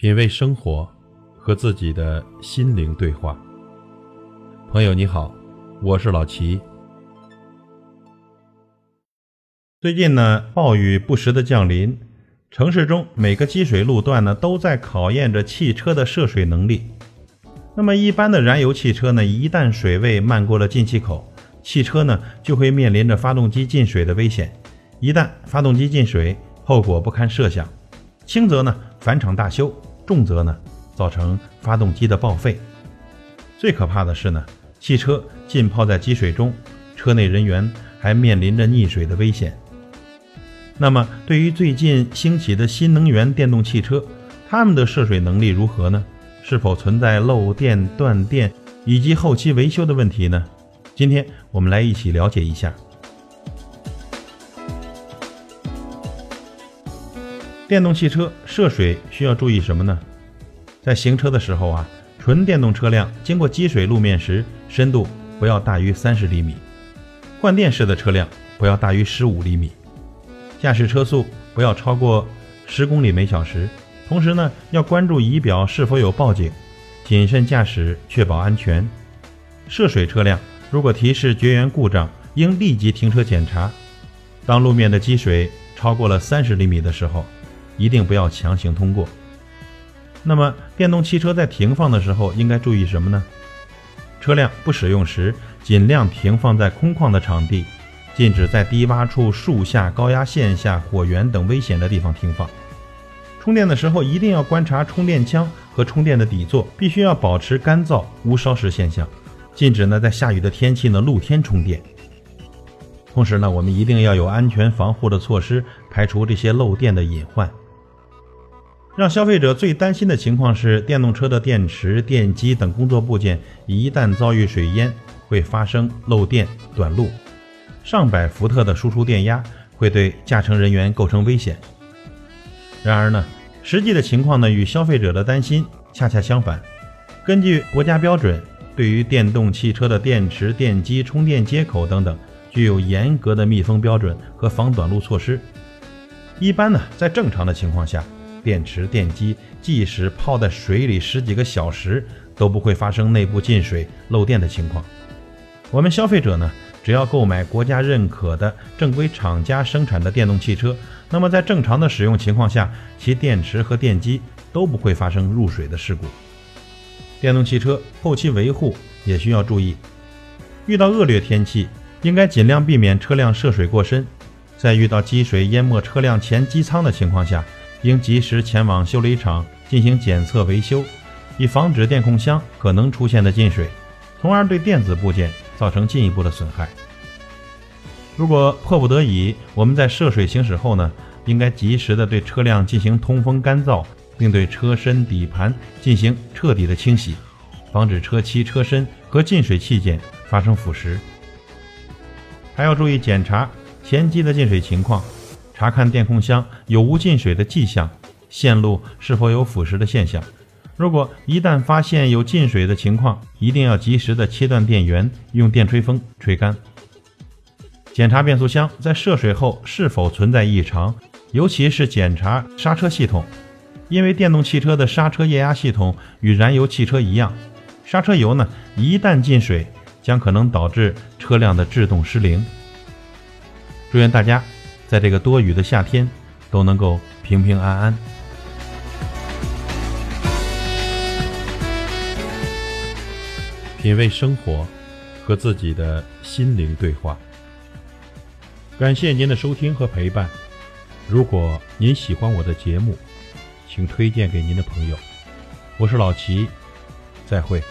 品味生活，和自己的心灵对话。朋友你好，我是老齐。最近呢，暴雨不时的降临，城市中每个积水路段呢，都在考验着汽车的涉水能力。那么，一般的燃油汽车呢，一旦水位漫过了进气口，汽车呢就会面临着发动机进水的危险。一旦发动机进水，后果不堪设想。轻则呢返厂大修，重则呢造成发动机的报废。最可怕的是呢，汽车浸泡在积水中，车内人员还面临着溺水的危险。那么，对于最近兴起的新能源电动汽车，它们的涉水能力如何呢？是否存在漏电、断电以及后期维修的问题呢？今天我们来一起了解一下。电动汽车涉水需要注意什么呢？在行车的时候啊，纯电动车辆经过积水路面时，深度不要大于三十厘米；换电式的车辆不要大于十五厘米。驾驶车速不要超过十公里每小时。同时呢，要关注仪表是否有报警，谨慎驾驶，确保安全。涉水车辆如果提示绝缘故障，应立即停车检查。当路面的积水超过了三十厘米的时候，一定不要强行通过。那么，电动汽车在停放的时候应该注意什么呢？车辆不使用时，尽量停放在空旷的场地，禁止在低洼处、树下、高压线下、火源等危险的地方停放。充电的时候一定要观察充电枪和充电的底座，必须要保持干燥无烧蚀现象。禁止呢在下雨的天气呢露天充电。同时呢，我们一定要有安全防护的措施，排除这些漏电的隐患。让消费者最担心的情况是，电动车的电池、电机等工作部件一旦遭遇水淹，会发生漏电短路，上百伏特的输出电压会对驾乘人员构成危险。然而呢，实际的情况呢与消费者的担心恰恰相反。根据国家标准，对于电动汽车的电池、电机、充电接口等等，具有严格的密封标准和防短路措施。一般呢，在正常的情况下，电池、电机即使泡在水里十几个小时，都不会发生内部进水、漏电的情况。我们消费者呢，只要购买国家认可的正规厂家生产的电动汽车。那么在正常的使用情况下，其电池和电机都不会发生入水的事故。电动汽车后期维护也需要注意，遇到恶劣天气，应该尽量避免车辆涉水过深。在遇到积水淹没车辆前机舱的情况下，应及时前往修理厂进行检测维修，以防止电控箱可能出现的进水，从而对电子部件造成进一步的损害。如果迫不得已，我们在涉水行驶后呢，应该及时的对车辆进行通风干燥，并对车身底盘进行彻底的清洗，防止车漆、车身和进水器件发生腐蚀。还要注意检查前机的进水情况，查看电控箱有无进水的迹象，线路是否有腐蚀的现象。如果一旦发现有进水的情况，一定要及时的切断电源，用电吹风吹干。检查变速箱在涉水后是否存在异常，尤其是检查刹车系统，因为电动汽车的刹车液压系统与燃油汽车一样，刹车油呢一旦进水，将可能导致车辆的制动失灵。祝愿大家在这个多雨的夏天都能够平平安安。品味生活，和自己的心灵对话。感谢您的收听和陪伴。如果您喜欢我的节目，请推荐给您的朋友。我是老齐，再会。